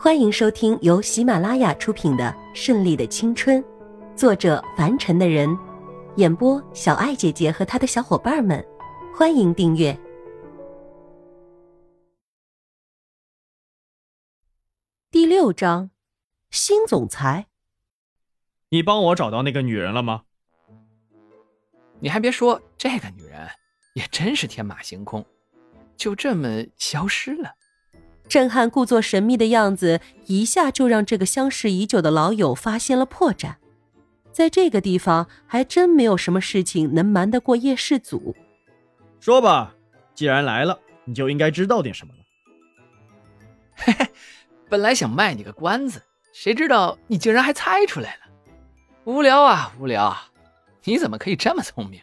欢迎收听由喜马拉雅出品的《顺利的青春》，作者凡尘的人，演播小爱姐姐和她的小伙伴们。欢迎订阅第六章。新总裁，你帮我找到那个女人了吗？你还别说，这个女人也真是天马行空，就这么消失了。震撼故作神秘的样子，一下就让这个相识已久的老友发现了破绽。在这个地方，还真没有什么事情能瞒得过叶世祖。说吧，既然来了，你就应该知道点什么了。嘿嘿，本来想卖你个关子。谁知道你竟然还猜出来了？无聊啊，无聊！你怎么可以这么聪明？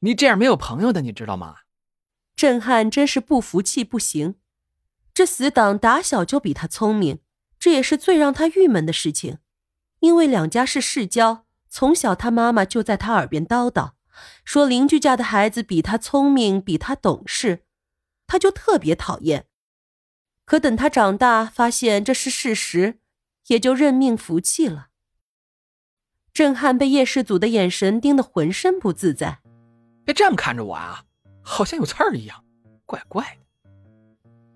你这样没有朋友的，你知道吗？震撼真是不服气不行。这死党打小就比他聪明，这也是最让他郁闷的事情。因为两家是世交，从小他妈妈就在他耳边叨叨，说邻居家的孩子比他聪明，比他懂事，他就特别讨厌。可等他长大，发现这是事实。也就认命服气了。震撼被叶世祖的眼神盯得浑身不自在，别这么看着我啊，好像有刺儿一样，怪怪的。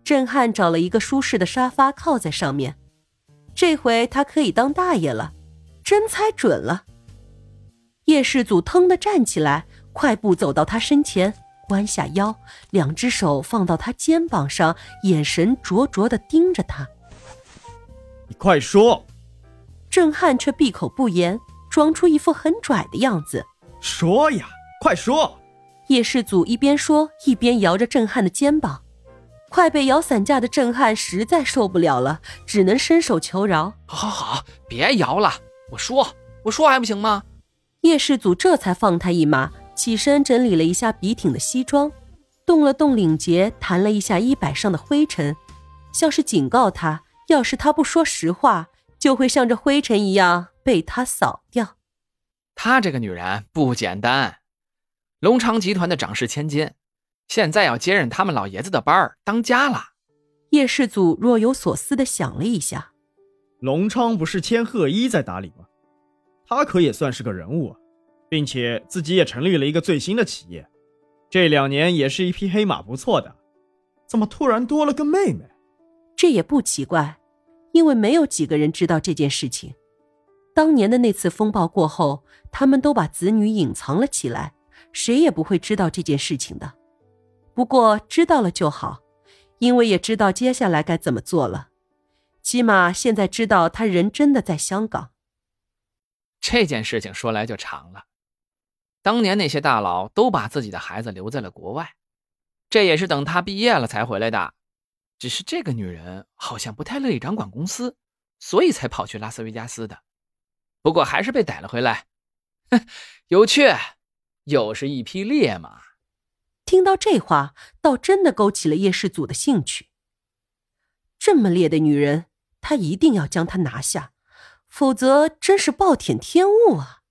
震撼找了一个舒适的沙发靠在上面，这回他可以当大爷了，真猜准了。叶世祖腾的站起来，快步走到他身前，弯下腰，两只手放到他肩膀上，眼神灼灼的盯着他。你快说！震撼却闭口不言，装出一副很拽的样子。说呀，快说！叶世祖一边说，一边摇着震撼的肩膀。快被摇散架的震撼实在受不了了，只能伸手求饶：“好好好，别摇了，我说，我说还不行吗？”叶世祖这才放他一马，起身整理了一下笔挺的西装，动了动领结，弹了一下衣摆上的灰尘，像是警告他。要是他不说实话，就会像这灰尘一样被他扫掉。他这个女人不简单，龙昌集团的掌事千金，现在要接任他们老爷子的班儿当家了。叶世祖若有所思的想了一下：隆昌不是千鹤一在打理吗？他可也算是个人物啊，并且自己也成立了一个最新的企业，这两年也是一匹黑马，不错的。怎么突然多了个妹妹？这也不奇怪，因为没有几个人知道这件事情。当年的那次风暴过后，他们都把子女隐藏了起来，谁也不会知道这件事情的。不过知道了就好，因为也知道接下来该怎么做了。起码现在知道他人真的在香港。这件事情说来就长了。当年那些大佬都把自己的孩子留在了国外，这也是等他毕业了才回来的。只是这个女人好像不太乐意掌管公司，所以才跑去拉斯维加斯的。不过还是被逮了回来。哼，有趣，又是一匹烈马。听到这话，倒真的勾起了叶世祖的兴趣。这么烈的女人，他一定要将她拿下，否则真是暴殄天物啊！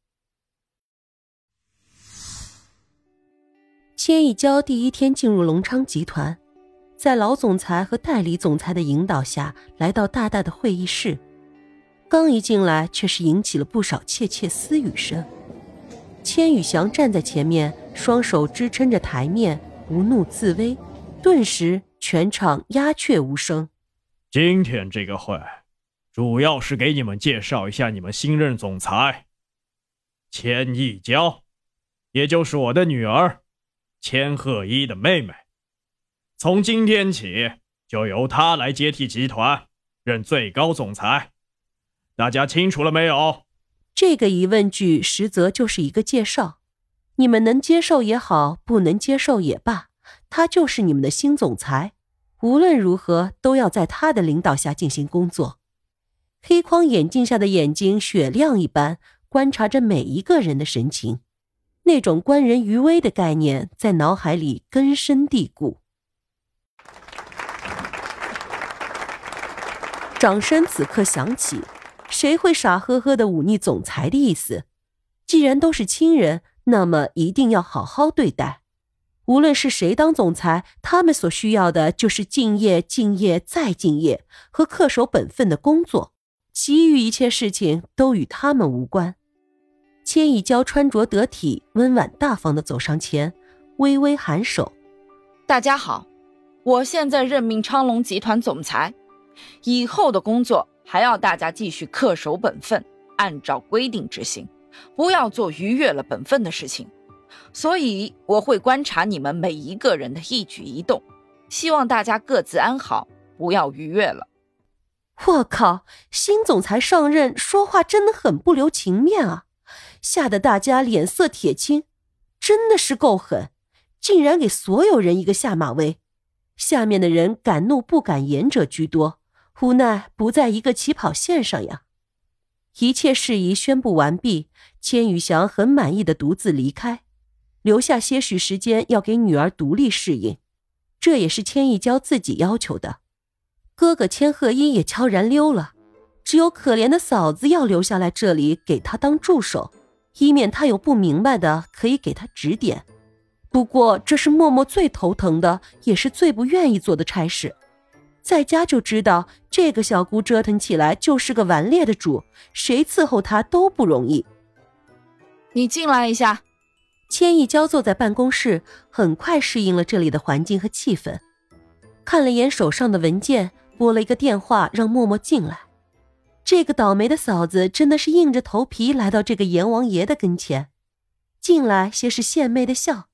千亿娇第一天进入隆昌集团。在老总裁和代理总裁的引导下，来到大大的会议室。刚一进来，却是引起了不少窃窃私语声。千羽翔站在前面，双手支撑着台面，不怒自威。顿时，全场鸦雀无声。今天这个会，主要是给你们介绍一下你们新任总裁，千亿娇，也就是我的女儿，千鹤一的妹妹。从今天起，就由她来接替集团，任最高总裁。大家清楚了没有？这个疑问句实则就是一个介绍。你们能接受也好，不能接受也罢，他就是你们的新总裁。无论如何，都要在他的领导下进行工作。黑框眼镜下的眼睛雪亮一般，观察着每一个人的神情。那种观人于微的概念在脑海里根深蒂固。掌声此刻响起，谁会傻呵呵的忤逆总裁的意思？既然都是亲人，那么一定要好好对待。无论是谁当总裁，他们所需要的就是敬业、敬业再敬业和恪守本分的工作，其余一切事情都与他们无关。千亿娇穿着得体、温婉大方的走上前，微微颔首：“大家好，我现在任命昌隆集团总裁，以后的工作还要大家继续恪守本分，按照规定执行，不要做逾越了本分的事情。”所以我会观察你们每一个人的一举一动，希望大家各自安好，不要逾越了。我靠，新总裁上任说话真的很不留情面啊，吓得大家脸色铁青，真的是够狠，竟然给所有人一个下马威。下面的人敢怒不敢言者居多，无奈不在一个起跑线上呀。一切事宜宣布完毕，千羽翔很满意的独自离开。留下些许时间要给女儿独立适应，这也是千亿娇自己要求的。哥哥千鹤一也悄然溜了，只有可怜的嫂子要留下来这里给他当助手，以免他有不明白的可以给他指点。不过这是默默最头疼的，也是最不愿意做的差事。在家就知道这个小姑折腾起来就是个顽劣的主，谁伺候她都不容易。你进来一下。千亿娇坐在办公室，很快适应了这里的环境和气氛，看了眼手上的文件，拨了一个电话让默默进来。这个倒霉的嫂子真的是硬着头皮来到这个阎王爷的跟前，进来先是献媚的笑：“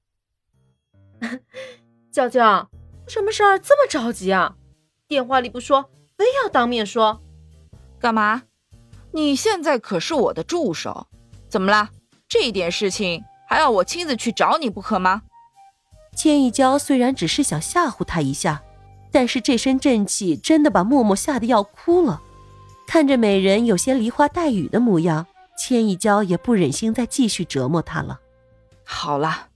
娇娇，什么事儿这么着急啊？电话里不说，非要当面说，干嘛？你现在可是我的助手，怎么了？这点事情。”还要我亲自去找你不可吗？千一娇虽然只是想吓唬他一下，但是这身正气真的把默默吓得要哭了。看着美人有些梨花带雨的模样，千一娇也不忍心再继续折磨她了。好了，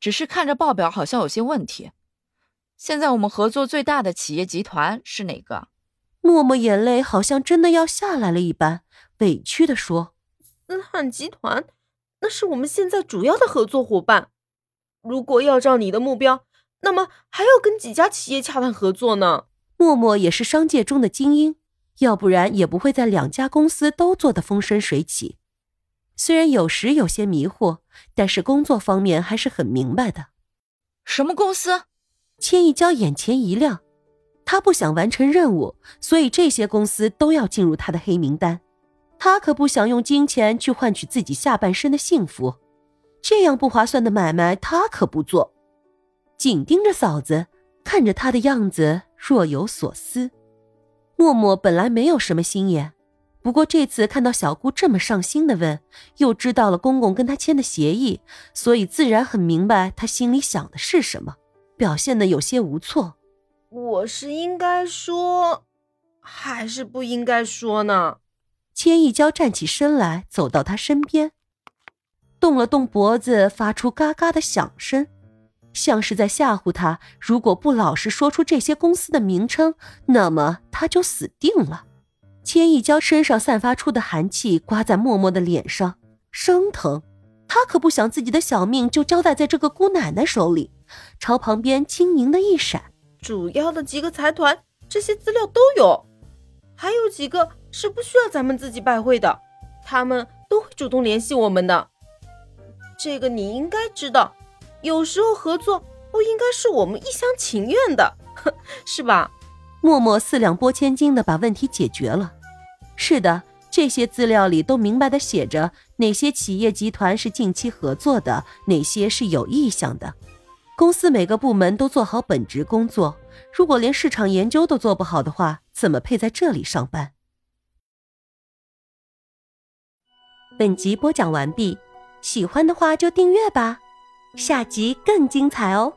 只是看着报表好像有些问题。现在我们合作最大的企业集团是哪个？默默眼泪好像真的要下来了一般，委屈的说：“思翰集团。”那是我们现在主要的合作伙伴。如果要照你的目标，那么还要跟几家企业洽谈合作呢？默默也是商界中的精英，要不然也不会在两家公司都做得风生水起。虽然有时有些迷惑，但是工作方面还是很明白的。什么公司？千亿娇眼前一亮，他不想完成任务，所以这些公司都要进入他的黑名单。他可不想用金钱去换取自己下半生的幸福，这样不划算的买卖他可不做。紧盯着嫂子，看着她的样子若有所思。默默本来没有什么心眼，不过这次看到小姑这么上心的问，又知道了公公跟他签的协议，所以自然很明白他心里想的是什么，表现的有些无措。我是应该说，还是不应该说呢？千一娇站起身来，走到他身边，动了动脖子，发出嘎嘎的响声，像是在吓唬他：如果不老实说出这些公司的名称，那么他就死定了。千一娇身上散发出的寒气刮在默默的脸上，生疼。他可不想自己的小命就交代在这个姑奶奶手里，朝旁边轻盈的一闪。主要的几个财团，这些资料都有，还有几个。是不需要咱们自己拜会的，他们都会主动联系我们的。这个你应该知道，有时候合作不应该是我们一厢情愿的，是吧？默默四两拨千斤的把问题解决了。是的，这些资料里都明白的写着哪些企业集团是近期合作的，哪些是有意向的。公司每个部门都做好本职工作，如果连市场研究都做不好的话，怎么配在这里上班？本集播讲完毕，喜欢的话就订阅吧，下集更精彩哦。